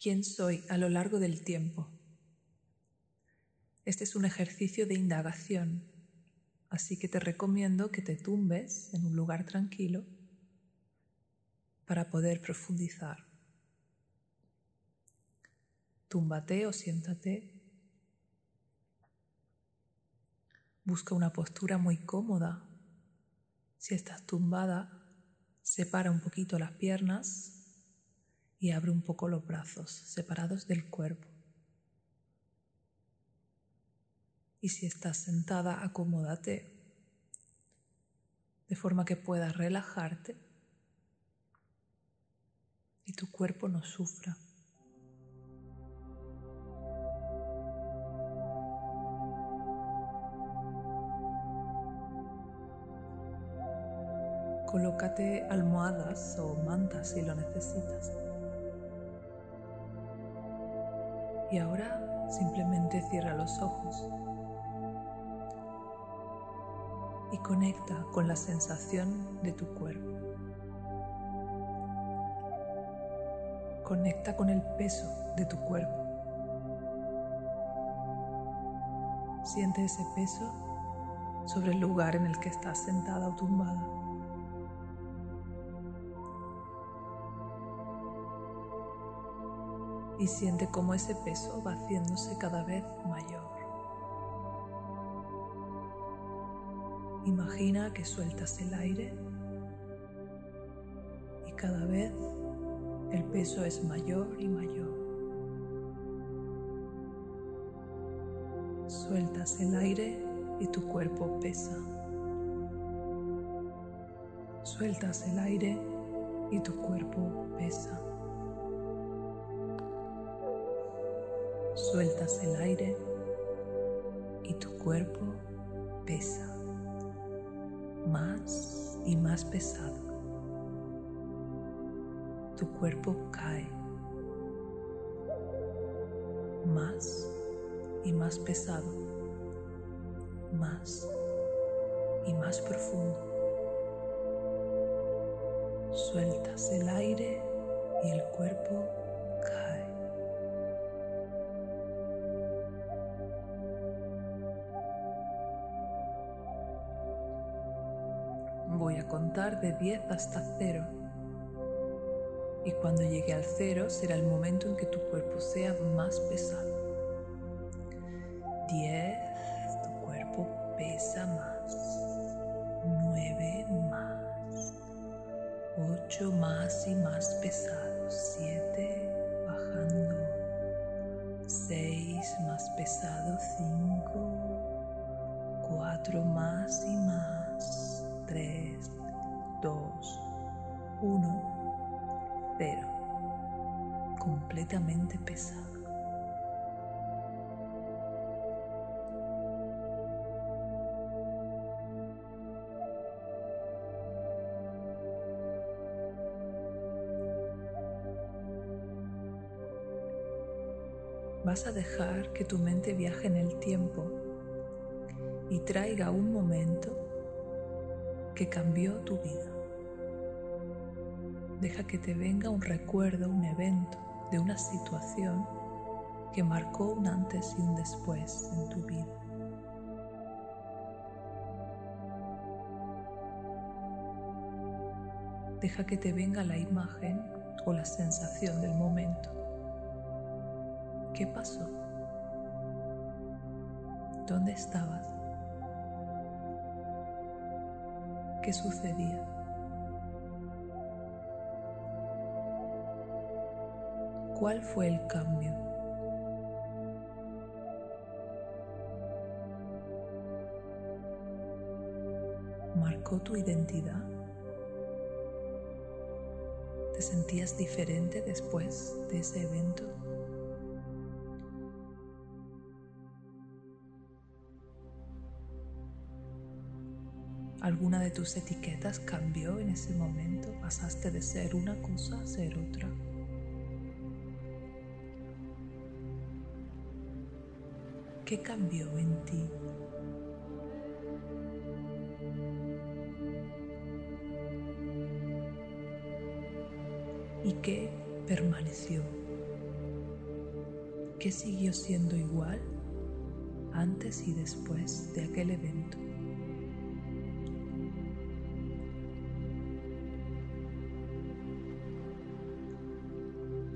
quién soy a lo largo del tiempo. Este es un ejercicio de indagación, así que te recomiendo que te tumbes en un lugar tranquilo para poder profundizar. Túmbate o siéntate. Busca una postura muy cómoda. Si estás tumbada, separa un poquito las piernas y abre un poco los brazos separados del cuerpo. Y si estás sentada, acomódate de forma que puedas relajarte y tu cuerpo no sufra. Colócate almohadas o mantas si lo necesitas. Y ahora simplemente cierra los ojos y conecta con la sensación de tu cuerpo. Conecta con el peso de tu cuerpo. Siente ese peso sobre el lugar en el que estás sentada o tumbada. Y siente cómo ese peso va haciéndose cada vez mayor. Imagina que sueltas el aire y cada vez el peso es mayor y mayor. Sueltas el aire y tu cuerpo pesa. Sueltas el aire y tu cuerpo pesa. Sueltas el aire y tu cuerpo pesa más y más pesado. Tu cuerpo cae más y más pesado, más y más profundo. Sueltas el aire y el cuerpo Voy a contar de 10 hasta 0. Y cuando llegue al 0 será el momento en que tu cuerpo sea más pesado. 10, tu cuerpo pesa más. 9 más. 8 más y más pesado. 7 bajando. 6 más pesado. 5. 4 más y más. 3, 2, 1, 0. Completamente pesado. Vas a dejar que tu mente viaje en el tiempo y traiga un momento que cambió tu vida. Deja que te venga un recuerdo, un evento de una situación que marcó un antes y un después en tu vida. Deja que te venga la imagen o la sensación del momento. ¿Qué pasó? ¿Dónde estabas? ¿Qué sucedía. ¿Cuál fue el cambio? ¿Marcó tu identidad? ¿Te sentías diferente después de ese evento? ¿Alguna de tus etiquetas cambió en ese momento? ¿Pasaste de ser una cosa a ser otra? ¿Qué cambió en ti? ¿Y qué permaneció? ¿Qué siguió siendo igual antes y después de aquel evento?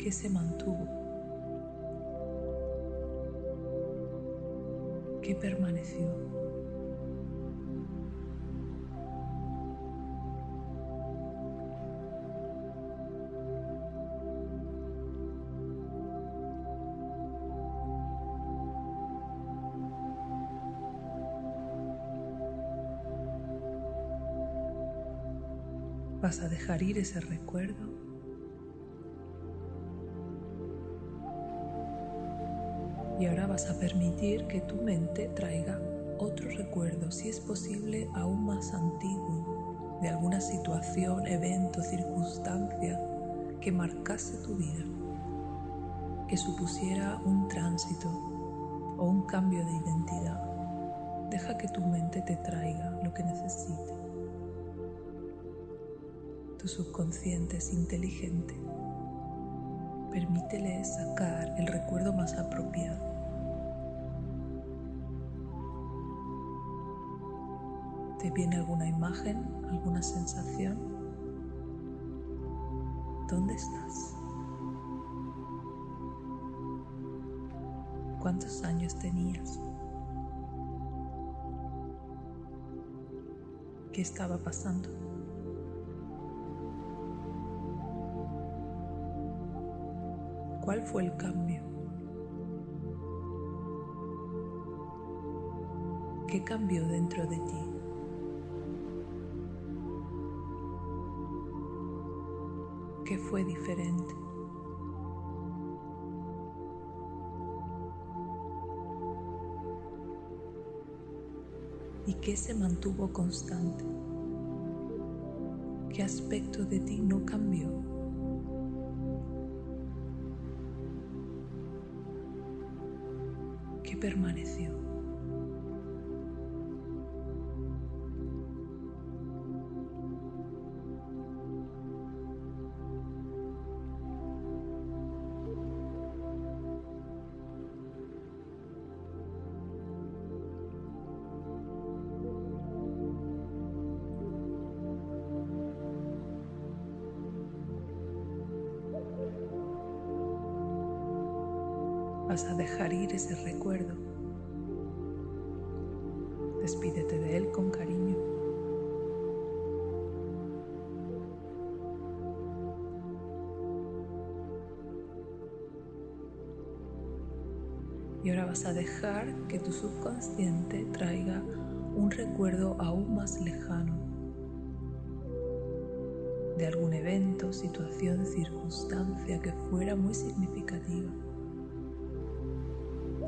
¿Qué se mantuvo? ¿Qué permaneció? Vas a dejar ir ese recuerdo. Y ahora vas a permitir que tu mente traiga otro recuerdo, si es posible, aún más antiguo, de alguna situación, evento, circunstancia que marcase tu vida, que supusiera un tránsito o un cambio de identidad. Deja que tu mente te traiga lo que necesite. Tu subconsciente es inteligente. Permítele sacar el recuerdo más apropiado. ¿Te viene alguna imagen, alguna sensación? ¿Dónde estás? ¿Cuántos años tenías? ¿Qué estaba pasando? ¿Cuál fue el cambio? ¿Qué cambió dentro de ti? ¿Qué fue diferente? ¿Y qué se mantuvo constante? ¿Qué aspecto de ti no cambió? permaneció. Vas a dejar ir ese recuerdo. Despídete de él con cariño. Y ahora vas a dejar que tu subconsciente traiga un recuerdo aún más lejano de algún evento, situación, circunstancia que fuera muy significativa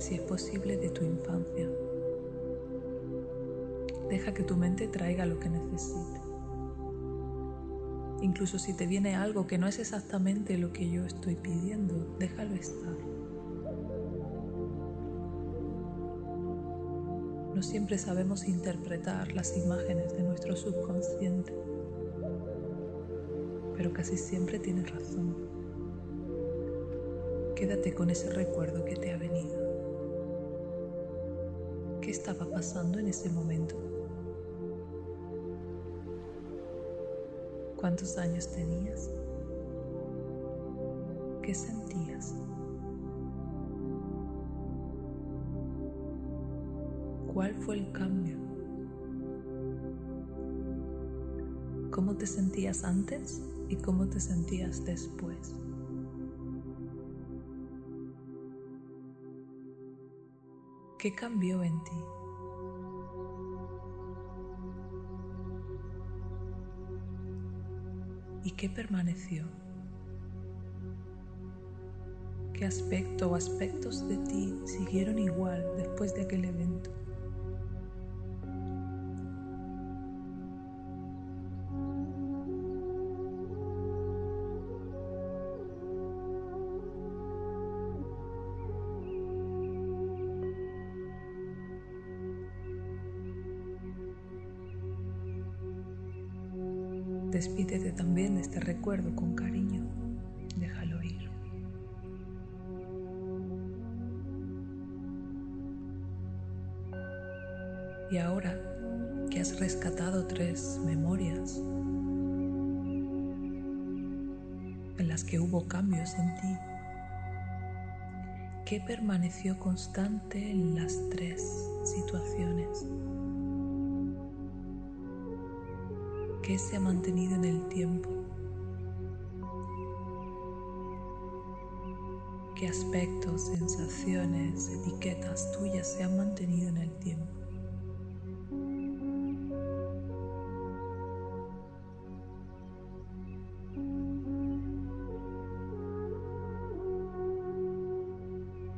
si es posible, de tu infancia. Deja que tu mente traiga lo que necesite. Incluso si te viene algo que no es exactamente lo que yo estoy pidiendo, déjalo estar. No siempre sabemos interpretar las imágenes de nuestro subconsciente, pero casi siempre tienes razón. Quédate con ese recuerdo que te ha venido qué estaba pasando en ese momento. ¿Cuántos años tenías? ¿Qué sentías? ¿Cuál fue el cambio? ¿Cómo te sentías antes y cómo te sentías después? ¿Qué cambió en ti? ¿Y qué permaneció? ¿Qué aspecto o aspectos de ti siguieron igual después de aquel evento? despídete también de este recuerdo con cariño. Déjalo ir. Y ahora que has rescatado tres memorias en las que hubo cambios en ti, ¿qué permaneció constante en las tres situaciones? ¿Qué se ha mantenido en el tiempo? ¿Qué aspectos, sensaciones, etiquetas tuyas se han mantenido en el tiempo?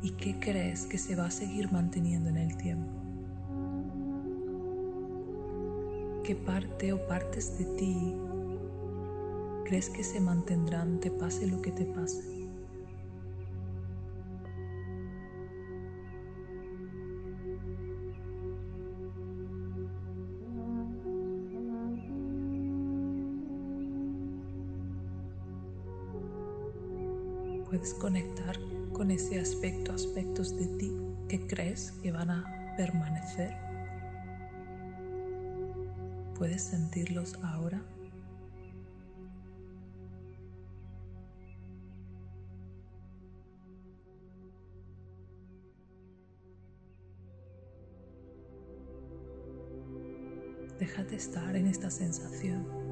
¿Y qué crees que se va a seguir manteniendo en el tiempo? ¿Qué parte o partes de ti crees que se mantendrán te pase lo que te pase? Puedes conectar con ese aspecto, aspectos de ti que crees que van a permanecer. ¿Puedes sentirlos ahora? Déjate estar en esta sensación.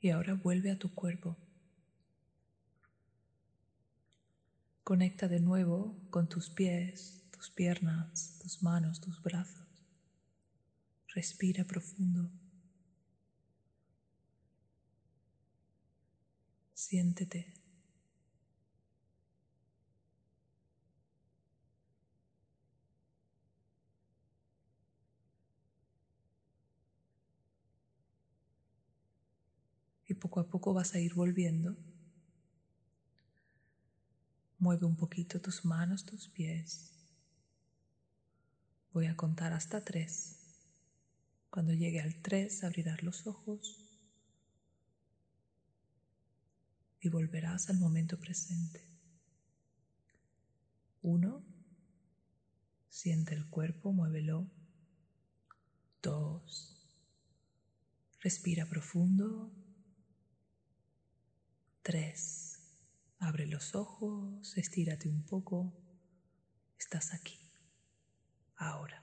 Y ahora vuelve a tu cuerpo. Conecta de nuevo con tus pies, tus piernas, tus manos, tus brazos. Respira profundo. Siéntete. Y poco a poco vas a ir volviendo. Mueve un poquito tus manos, tus pies. Voy a contar hasta tres. Cuando llegue al tres abrirás los ojos y volverás al momento presente. Uno, siente el cuerpo, muévelo. Dos, respira profundo. 3. Abre los ojos, estírate un poco. Estás aquí, ahora.